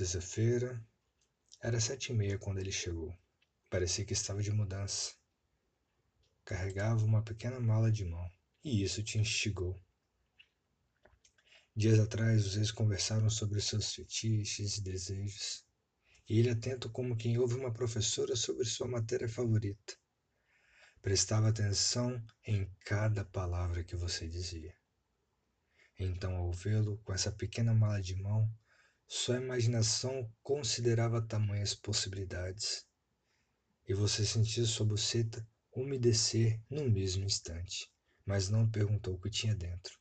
Sexta-feira. Era sete e meia quando ele chegou. Parecia que estava de mudança. Carregava uma pequena mala de mão, e isso te instigou. Dias atrás, vocês conversaram sobre seus fetiches e desejos, e ele, atento como quem ouve uma professora sobre sua matéria favorita, prestava atenção em cada palavra que você dizia. Então, ao vê-lo com essa pequena mala de mão, sua imaginação considerava tamanhas possibilidades, e você sentiu sua buceta umedecer no mesmo instante, mas não perguntou o que tinha dentro.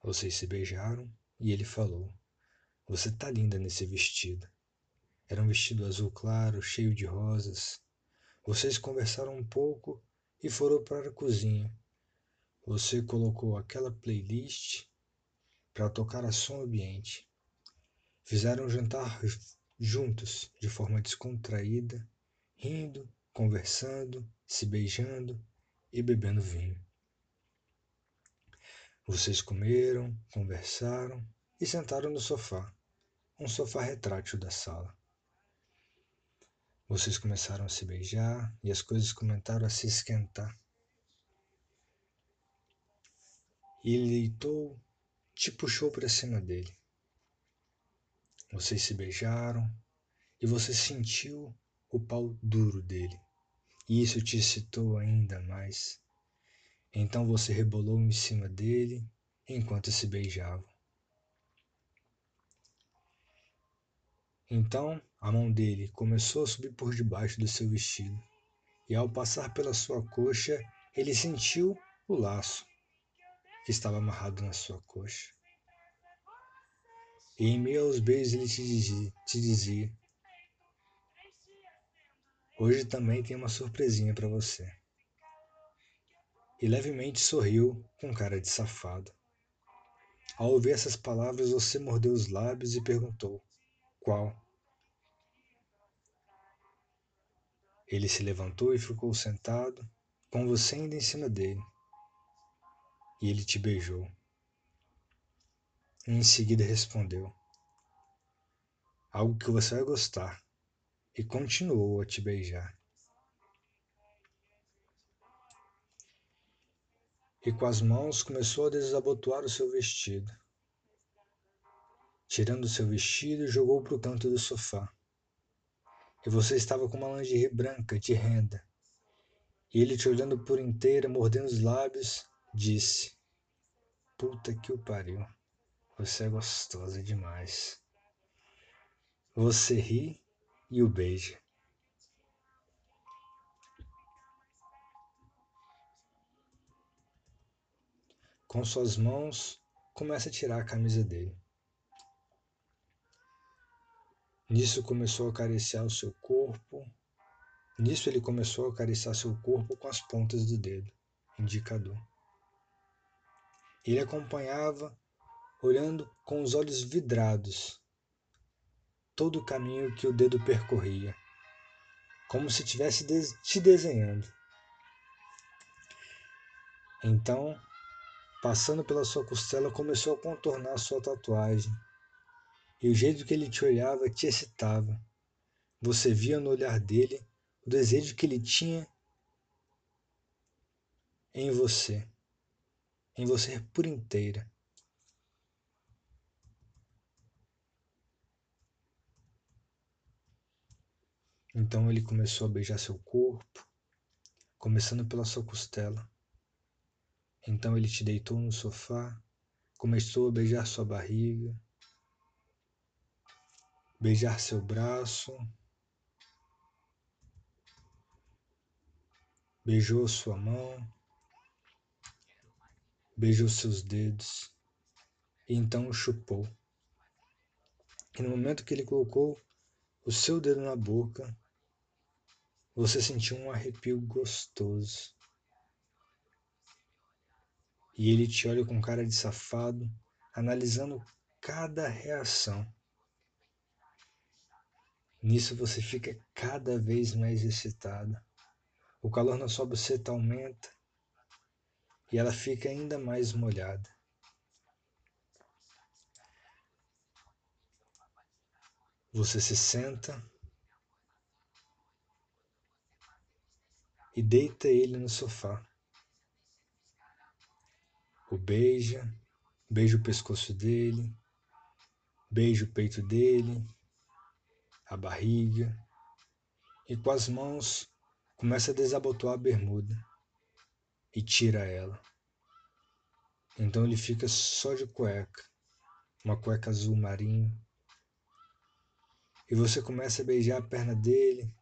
Vocês se beijaram e ele falou: Você tá linda nesse vestido. Era um vestido azul claro, cheio de rosas. Vocês conversaram um pouco e foram para a cozinha. Você colocou aquela playlist para tocar a som ambiente. Fizeram jantar juntos, de forma descontraída, rindo, conversando, se beijando e bebendo vinho. Vocês comeram, conversaram e sentaram no sofá, um sofá retrátil da sala. Vocês começaram a se beijar e as coisas começaram a se esquentar. E ele deitou, te puxou para cima dele. Vocês se beijaram e você sentiu o pau duro dele. E isso te excitou ainda mais. Então você rebolou em cima dele enquanto se beijavam. Então a mão dele começou a subir por debaixo do seu vestido, e ao passar pela sua coxa, ele sentiu o laço que estava amarrado na sua coxa. E em meio aos beijos ele te dizia, te dizia: Hoje também tem uma surpresinha para você. E levemente sorriu com cara de safado. Ao ouvir essas palavras, você mordeu os lábios e perguntou: Qual? Ele se levantou e ficou sentado, com você ainda em cima dele. E ele te beijou. E em seguida respondeu: Algo que você vai gostar. E continuou a te beijar. E com as mãos começou a desabotoar o seu vestido. Tirando o seu vestido, jogou para o canto do sofá. E você estava com uma lingerie branca de renda. E ele te olhando por inteira, mordendo os lábios, disse: Puta que o pariu. Você é gostosa demais. Você ri e o beija. Com suas mãos, começa a tirar a camisa dele. Nisso começou a acariciar o seu corpo. Nisso ele começou a acariciar seu corpo com as pontas do dedo, indicador. Ele acompanhava olhando com os olhos vidrados todo o caminho que o dedo percorria, como se estivesse te desenhando. Então, passando pela sua costela, começou a contornar sua tatuagem. E o jeito que ele te olhava te excitava. Você via no olhar dele o desejo que ele tinha em você, em você por inteira. Então ele começou a beijar seu corpo, começando pela sua costela. Então ele te deitou no sofá, começou a beijar sua barriga, beijar seu braço, beijou sua mão, beijou seus dedos e então chupou. E no momento que ele colocou o seu dedo na boca, você sentiu um arrepio gostoso. E ele te olha com cara de safado, analisando cada reação. Nisso você fica cada vez mais excitada. O calor na sua buceta aumenta e ela fica ainda mais molhada. Você se senta e deita ele no sofá. O beija, beija o pescoço dele, beija o peito dele, a barriga e com as mãos começa a desabotoar a bermuda e tira ela. Então ele fica só de cueca, uma cueca azul marinho. E você começa a beijar a perna dele,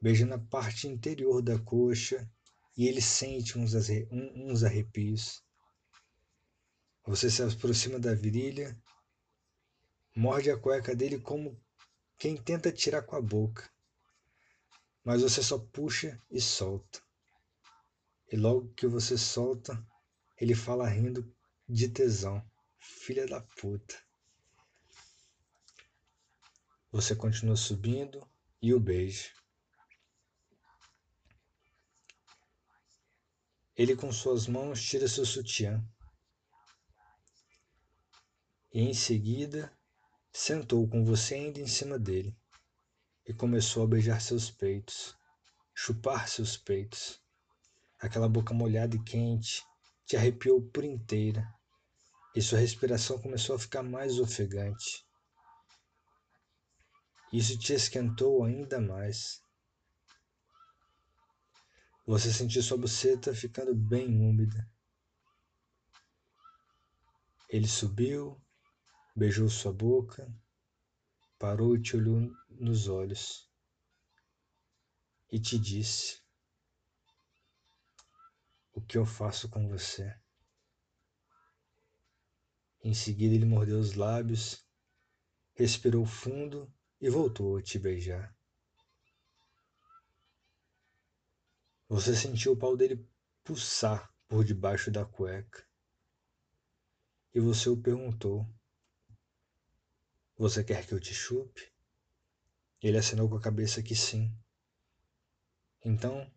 beijando a parte interior da coxa, e ele sente uns, uns arrepios. Você se aproxima da virilha, morde a cueca dele como quem tenta tirar com a boca, mas você só puxa e solta. E logo que você solta, ele fala rindo de tesão. Filha da puta. Você continua subindo e o beija. Ele com suas mãos tira seu sutiã. E em seguida sentou com você ainda em cima dele e começou a beijar seus peitos, chupar seus peitos. Aquela boca molhada e quente te arrepiou por inteira e sua respiração começou a ficar mais ofegante. Isso te esquentou ainda mais. Você sentiu sua buceta ficando bem úmida. Ele subiu beijou sua boca, parou e te olhou nos olhos e te disse: O que eu faço com você? Em seguida, ele mordeu os lábios, respirou fundo e voltou a te beijar. Você sentiu o pau dele pulsar por debaixo da cueca. E você o perguntou: você quer que eu te chupe? Ele assinou com a cabeça que sim. Então,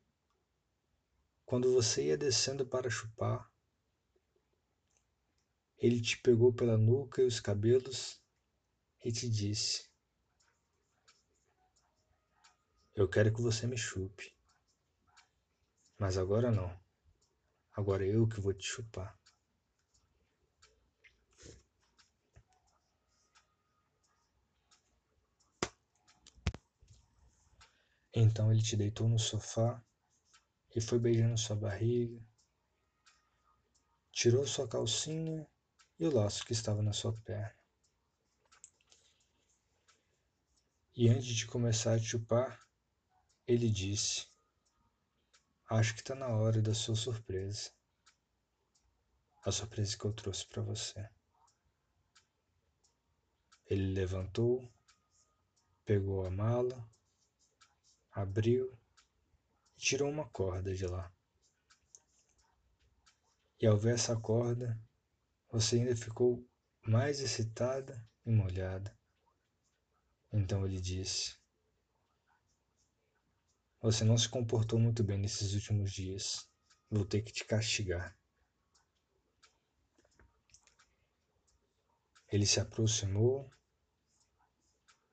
quando você ia descendo para chupar, ele te pegou pela nuca e os cabelos e te disse: Eu quero que você me chupe. Mas agora não. Agora eu que vou te chupar. Então ele te deitou no sofá e foi beijando sua barriga, tirou sua calcinha e o laço que estava na sua perna. E antes de começar a chupar, ele disse: Acho que está na hora da sua surpresa. A surpresa que eu trouxe para você. Ele levantou, pegou a mala abriu e tirou uma corda de lá. E ao ver essa corda, você ainda ficou mais excitada e molhada. Então ele disse: Você não se comportou muito bem nesses últimos dias. Vou ter que te castigar. Ele se aproximou,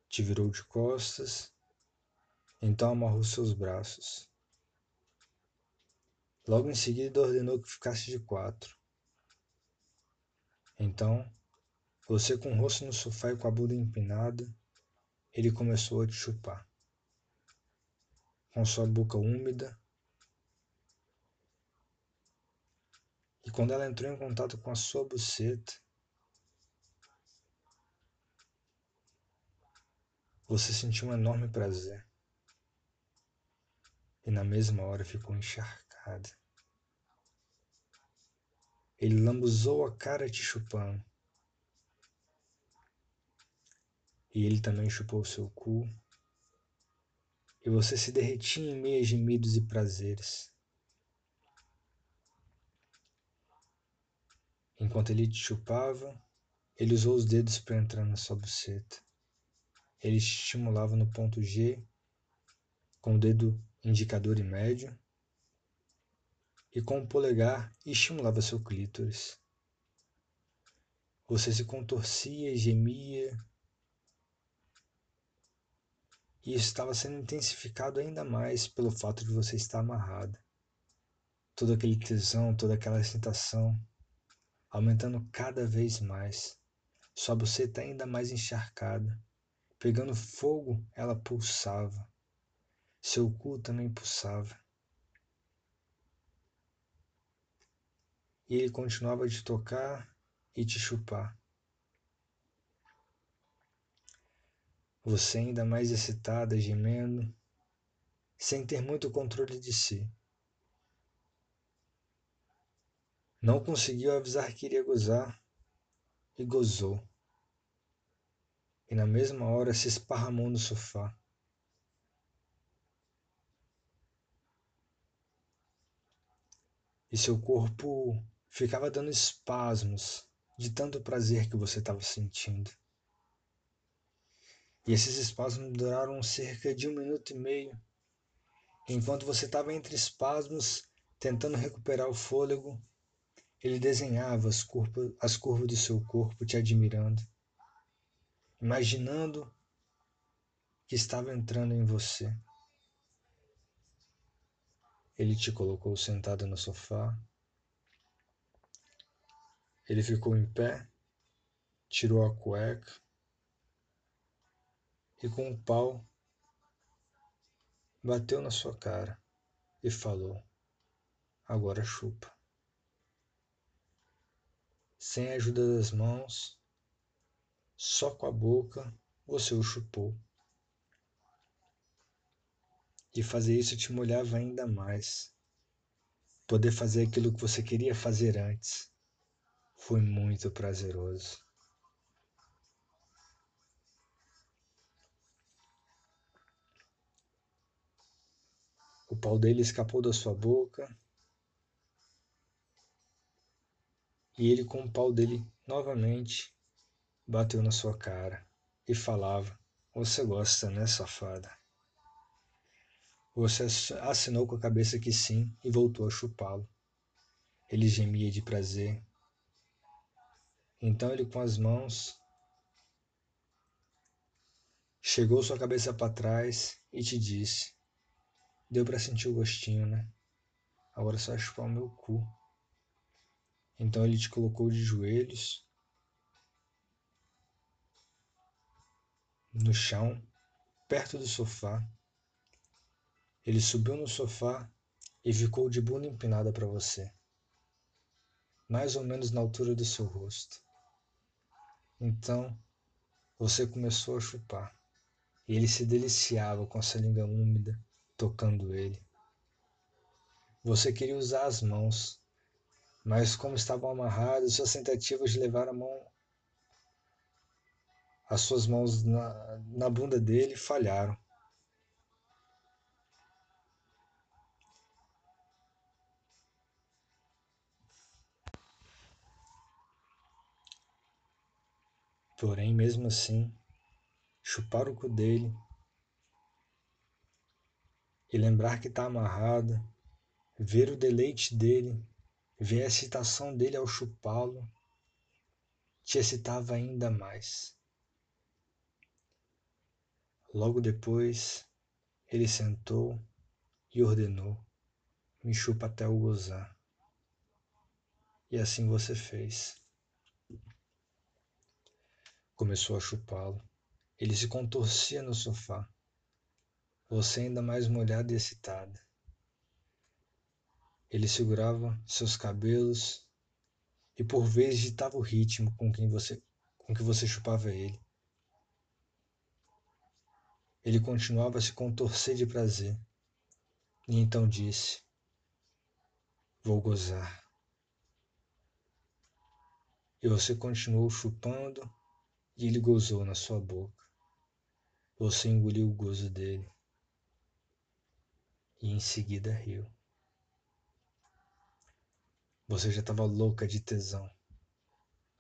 te virou de costas então amarrou seus braços. Logo em seguida ordenou que ficasse de quatro. Então, você com o rosto no sofá e com a bunda empinada, ele começou a te chupar. Com sua boca úmida. E quando ela entrou em contato com a sua buceta, você sentiu um enorme prazer e na mesma hora ficou encharcada. Ele lambuzou a cara te chupando. E ele também chupou seu cu. E você se derretia em meio a gemidos e prazeres. Enquanto ele te chupava, ele usou os dedos para entrar na sua buceta. Ele estimulava no ponto G com o dedo indicador e médio e com o polegar estimulava seu clítoris. Você se contorcia e gemia. E isso estava sendo intensificado ainda mais pelo fato de você estar amarrada. Todo aquele tesão, toda aquela excitação, aumentando cada vez mais. Sua buceta ainda mais encharcada. Pegando fogo, ela pulsava. Seu cu também pulsava. E ele continuava te tocar e te chupar. Você ainda mais excitada, gemendo, sem ter muito controle de si. Não conseguiu avisar que iria gozar e gozou. E na mesma hora se esparramou no sofá. E seu corpo ficava dando espasmos de tanto prazer que você estava sentindo. E esses espasmos duraram cerca de um minuto e meio. Enquanto você estava entre espasmos, tentando recuperar o fôlego, ele desenhava as curvas, as curvas do seu corpo, te admirando, imaginando que estava entrando em você. Ele te colocou sentado no sofá. Ele ficou em pé, tirou a cueca e com o pau bateu na sua cara e falou: Agora chupa sem a ajuda das mãos, só com a boca você o chupou. E fazer isso te molhava ainda mais. Poder fazer aquilo que você queria fazer antes foi muito prazeroso. O pau dele escapou da sua boca e ele com o pau dele novamente bateu na sua cara e falava: Você gosta, né, safada? Você assinou com a cabeça que sim e voltou a chupá-lo. Ele gemia de prazer. Então ele, com as mãos, chegou sua cabeça para trás e te disse: Deu para sentir o gostinho, né? Agora é só chupar o meu cu. Então ele te colocou de joelhos no chão, perto do sofá. Ele subiu no sofá e ficou de bunda empinada para você, mais ou menos na altura do seu rosto. Então você começou a chupar e ele se deliciava com essa língua úmida tocando ele. Você queria usar as mãos, mas como estavam amarradas, suas tentativas de levar a mão, as suas mãos na, na bunda dele falharam. Porém, mesmo assim, chupar o cu dele e lembrar que está amarrado, ver o deleite dele Ver a excitação dele ao chupá-lo te excitava ainda mais. Logo depois, ele sentou e ordenou: Me chupa até o gozar. E assim você fez. Começou a chupá-lo. Ele se contorcia no sofá, você ainda mais molhada e excitada. Ele segurava seus cabelos e por vezes ditava o ritmo com quem você com que você chupava ele. Ele continuava a se contorcer de prazer e então disse: Vou gozar. E você continuou chupando e ele gozou na sua boca. Você engoliu o gozo dele e em seguida riu. Você já estava louca de tesão.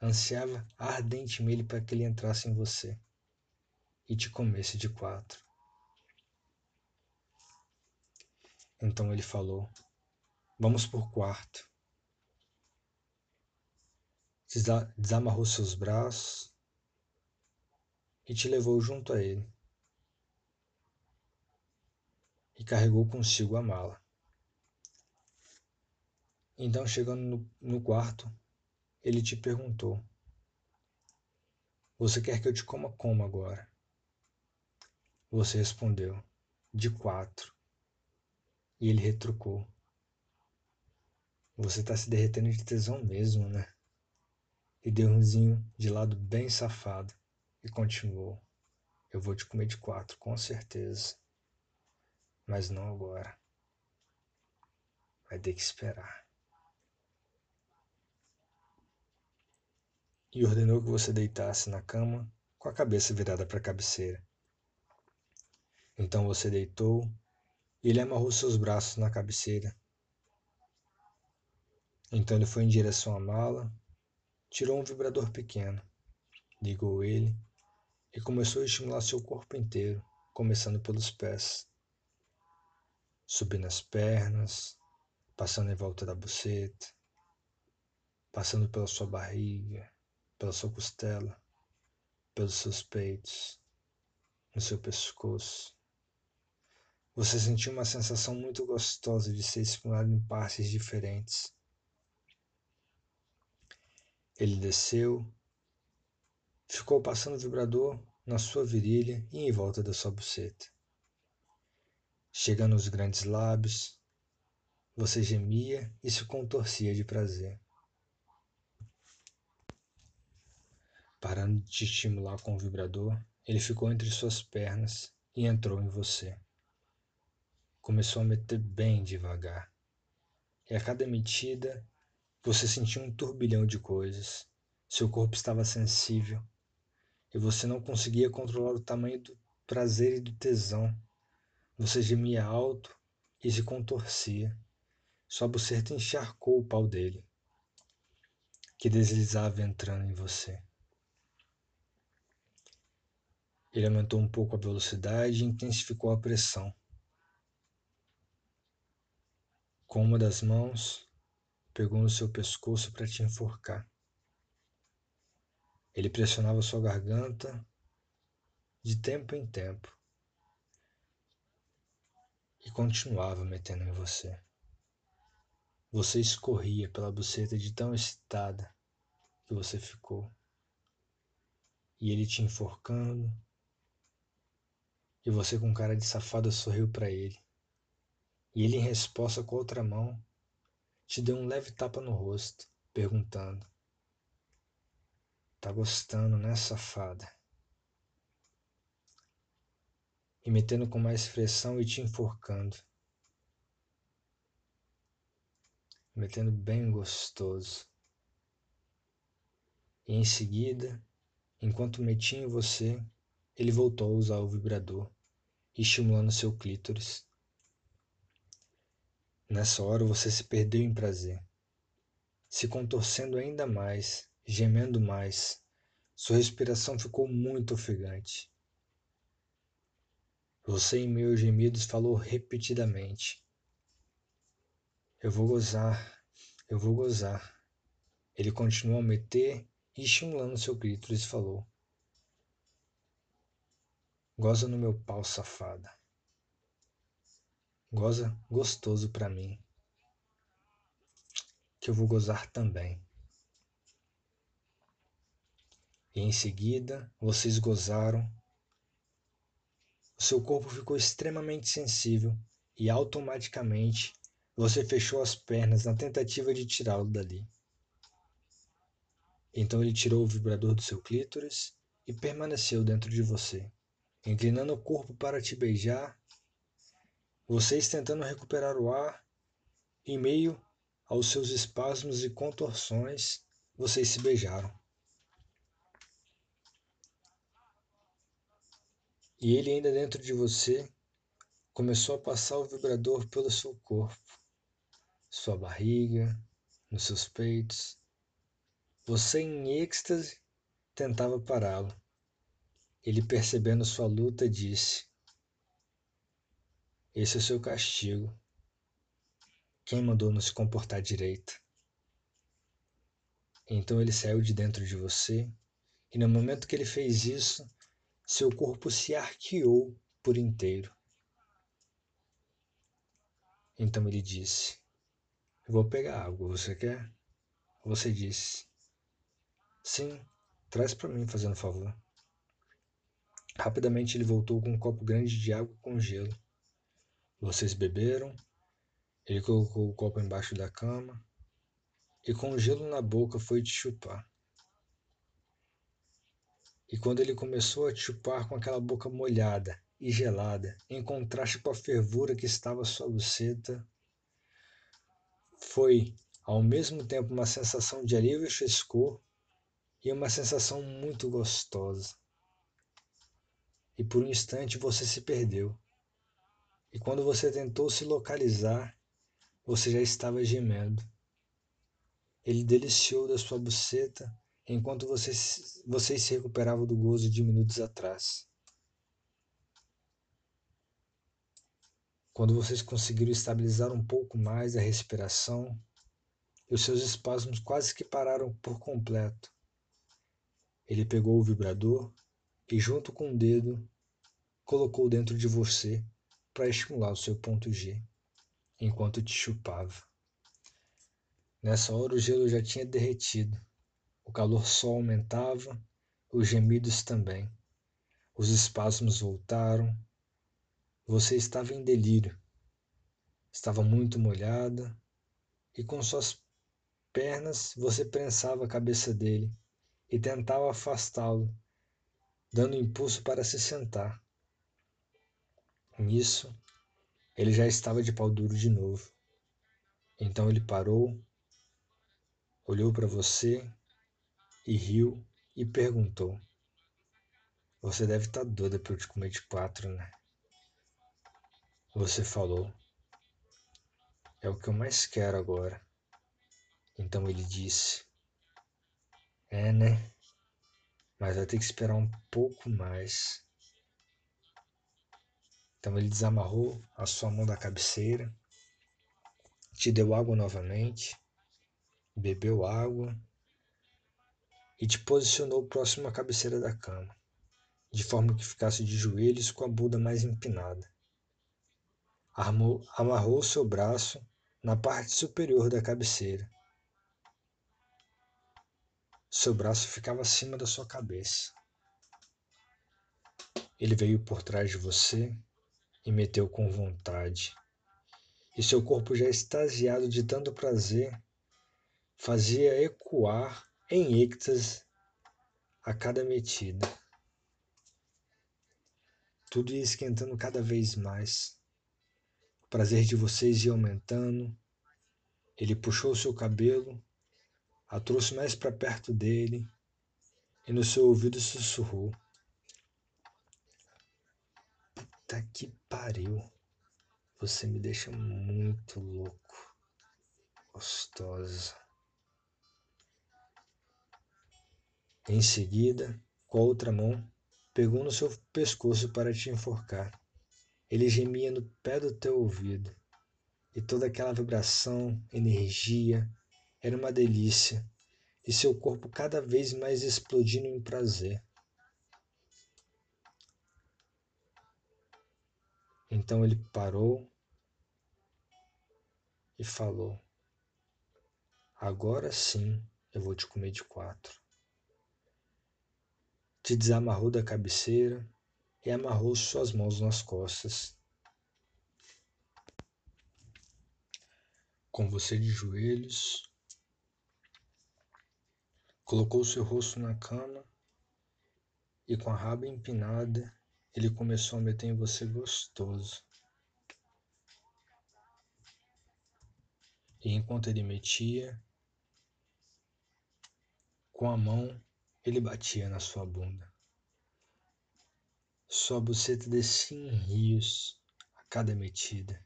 Ansiava ardentemente para que ele entrasse em você e te comesse de quatro. Então ele falou: Vamos por quarto. Desamarrou seus braços e te levou junto a ele e carregou consigo a mala. Então, chegando no, no quarto, ele te perguntou: Você quer que eu te coma como agora? Você respondeu: De quatro. E ele retrucou: Você tá se derretendo de tesão mesmo, né? E deu um zinho de lado bem safado e continuou: Eu vou te comer de quatro, com certeza mas não agora. Vai ter que esperar. E ordenou que você deitasse na cama com a cabeça virada para a cabeceira. Então você deitou e ele amarrou seus braços na cabeceira. Então ele foi em direção à mala, tirou um vibrador pequeno, ligou ele e começou a estimular seu corpo inteiro, começando pelos pés subindo as pernas, passando em volta da buceta, passando pela sua barriga, pela sua costela, pelos seus peitos, no seu pescoço. Você sentiu uma sensação muito gostosa de ser estimulado em partes diferentes. Ele desceu, ficou passando o vibrador na sua virilha e em volta da sua buceta. Chegando aos grandes lábios, você gemia e se contorcia de prazer. Parando de estimular com o vibrador, ele ficou entre suas pernas e entrou em você. Começou a meter bem devagar. E a cada metida, você sentia um turbilhão de coisas. Seu corpo estava sensível e você não conseguia controlar o tamanho do prazer e do tesão você gemia alto e se contorcia. Sua buceta encharcou o pau dele, que deslizava entrando em você. Ele aumentou um pouco a velocidade e intensificou a pressão. Com uma das mãos, pegou no seu pescoço para te enforcar. Ele pressionava sua garganta de tempo em tempo e continuava metendo em você. Você escorria pela buceta de tão excitada que você ficou. E ele te enforcando, e você com cara de safada sorriu para ele. E ele, em resposta com outra mão, te deu um leve tapa no rosto, perguntando: Tá gostando, né, safada? E metendo com mais pressão e te enforcando. Metendo bem gostoso. E em seguida, enquanto metia em você, ele voltou a usar o vibrador, estimulando seu clítoris. Nessa hora você se perdeu em prazer, se contorcendo ainda mais, gemendo mais. Sua respiração ficou muito ofegante. Você, em meus gemidos, falou repetidamente: Eu vou gozar, eu vou gozar. Ele continuou a meter e estimulando seu clítoris falou: Goza no meu pau, safada. Goza gostoso para mim. Que eu vou gozar também. E em seguida, vocês gozaram seu corpo ficou extremamente sensível e automaticamente você fechou as pernas na tentativa de tirá-lo dali. Então ele tirou o vibrador do seu clítoris e permaneceu dentro de você, inclinando o corpo para te beijar, vocês tentando recuperar o ar, em meio aos seus espasmos e contorções, vocês se beijaram. E ele, ainda dentro de você, começou a passar o vibrador pelo seu corpo, sua barriga, nos seus peitos. Você, em êxtase, tentava pará-lo. Ele, percebendo sua luta, disse: Esse é o seu castigo. Quem mandou não se comportar direito? Então ele saiu de dentro de você, e no momento que ele fez isso, seu corpo se arqueou por inteiro. Então ele disse: Vou pegar água, você quer? Você disse: Sim, traz para mim, fazendo favor. Rapidamente ele voltou com um copo grande de água com gelo. Vocês beberam ele colocou o copo embaixo da cama e, com gelo na boca, foi te chupar. E quando ele começou a chupar com aquela boca molhada e gelada, em contraste com a fervura que estava sua buceta, foi ao mesmo tempo uma sensação de alívio e frescor e uma sensação muito gostosa. E por um instante você se perdeu. E quando você tentou se localizar, você já estava gemendo. Ele deliciou da sua buceta enquanto vocês, vocês se recuperavam do gozo de minutos atrás. Quando vocês conseguiram estabilizar um pouco mais a respiração, os seus espasmos quase que pararam por completo. Ele pegou o vibrador e, junto com o dedo, colocou dentro de você para estimular o seu ponto G enquanto te chupava. Nessa hora o gelo já tinha derretido, o calor só aumentava, os gemidos também. Os espasmos voltaram. Você estava em delírio. Estava muito molhada e com suas pernas você prensava a cabeça dele e tentava afastá-lo, dando impulso para se sentar. Nisso, ele já estava de pau duro de novo. Então ele parou, olhou para você e riu e perguntou: Você deve estar tá doida eu te comer de quatro, né? Você falou: É o que eu mais quero agora. Então ele disse: É, né? Mas vai ter que esperar um pouco mais. Então ele desamarrou a sua mão da cabeceira, te deu água novamente, bebeu água e te posicionou próximo à cabeceira da cama, de forma que ficasse de joelhos com a bunda mais empinada. Armou, amarrou seu braço na parte superior da cabeceira. Seu braço ficava acima da sua cabeça. Ele veio por trás de você e meteu com vontade. E seu corpo já extasiado de tanto prazer, fazia ecoar em êxtase a cada metida. Tudo ia esquentando cada vez mais. O prazer de vocês ia aumentando. Ele puxou seu cabelo, a trouxe mais para perto dele e no seu ouvido sussurrou: Puta que pariu. Você me deixa muito louco. Gostosa. Em seguida, com a outra mão, pegou no seu pescoço para te enforcar. Ele gemia no pé do teu ouvido. E toda aquela vibração, energia, era uma delícia. E seu corpo cada vez mais explodindo em prazer. Então ele parou e falou: Agora sim eu vou te comer de quatro. Te desamarrou da cabeceira e amarrou suas mãos nas costas. Com você de joelhos, colocou seu rosto na cama e com a raba empinada ele começou a meter em você gostoso. E enquanto ele metia, com a mão ele batia na sua bunda. Sua buceta descia em rios a cada metida.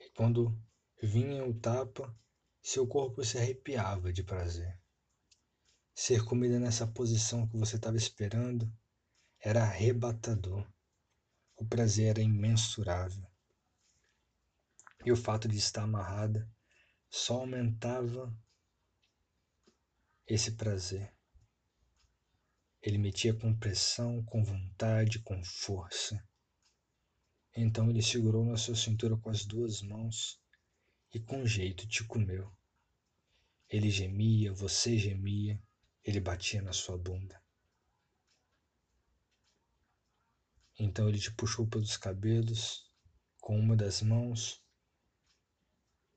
E quando vinha o tapa, seu corpo se arrepiava de prazer. Ser comida nessa posição que você estava esperando era arrebatador. O prazer era imensurável. E o fato de estar amarrada só aumentava esse prazer. Ele metia com pressão, com vontade, com força. Então ele segurou na sua cintura com as duas mãos e com jeito te comeu. Ele gemia, você gemia, ele batia na sua bunda. Então ele te puxou pelos cabelos com uma das mãos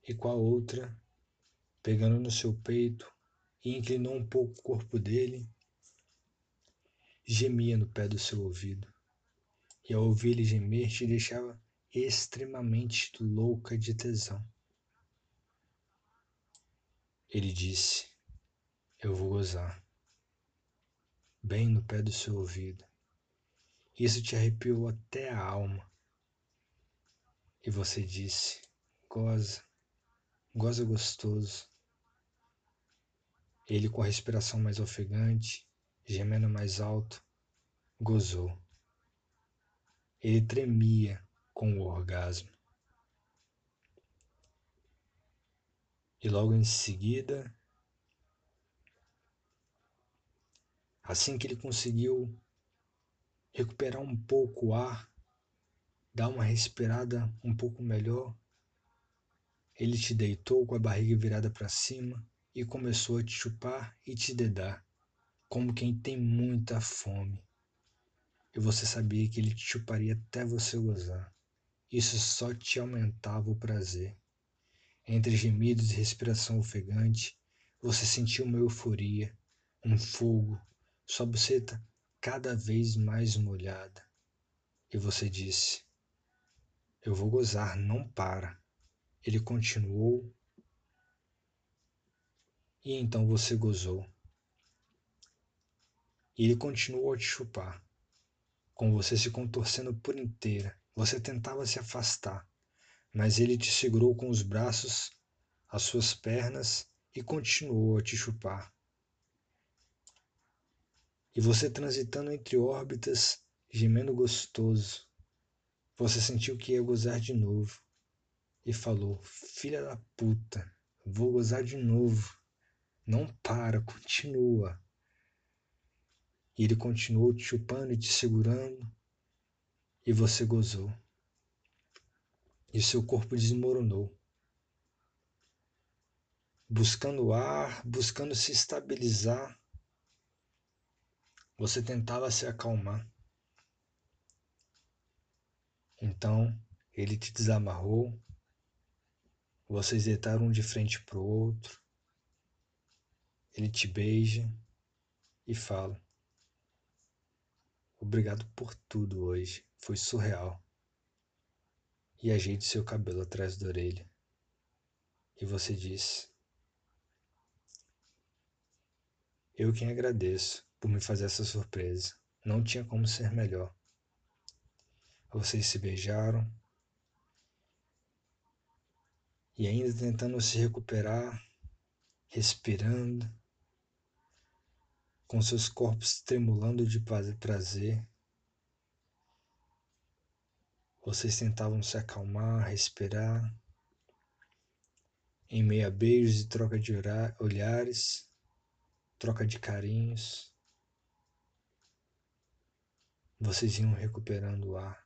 e com a outra, pegando no seu peito, e inclinou um pouco o corpo dele, gemia no pé do seu ouvido. E ao ouvir ele gemer, te deixava extremamente louca de tesão. Ele disse: Eu vou gozar. Bem no pé do seu ouvido. Isso te arrepiou até a alma. E você disse: Goza, goza gostoso. Ele, com a respiração mais ofegante, gemendo mais alto, gozou. Ele tremia com o orgasmo. E logo em seguida, assim que ele conseguiu recuperar um pouco o ar, dar uma respirada um pouco melhor, ele te deitou com a barriga virada para cima e começou a te chupar e te dedar, como quem tem muita fome. E você sabia que ele te chuparia até você gozar. Isso só te aumentava o prazer. Entre gemidos e respiração ofegante, você sentiu uma euforia, um fogo, sua buceta cada vez mais molhada. E você disse: Eu vou gozar, não para. Ele continuou e então você gozou. E ele continuou a te chupar, com você se contorcendo por inteira. Você tentava se afastar, mas ele te segurou com os braços, as suas pernas e continuou a te chupar. E você transitando entre órbitas, gemendo gostoso, você sentiu que ia gozar de novo e falou: Filha da puta, vou gozar de novo. Não para, continua. E ele continuou te chupando e te segurando, e você gozou. E seu corpo desmoronou. Buscando ar, buscando se estabilizar, você tentava se acalmar. Então ele te desamarrou, vocês deitaram um de frente para o outro, ele te beija e fala: Obrigado por tudo hoje, foi surreal. E ajeite seu cabelo atrás da orelha. E você diz: Eu quem agradeço por me fazer essa surpresa. Não tinha como ser melhor. Vocês se beijaram. E ainda tentando se recuperar, respirando com seus corpos tremulando de prazer. Vocês tentavam se acalmar, respirar, em meio a beijos e troca de olhares, troca de carinhos. Vocês iam recuperando o ar.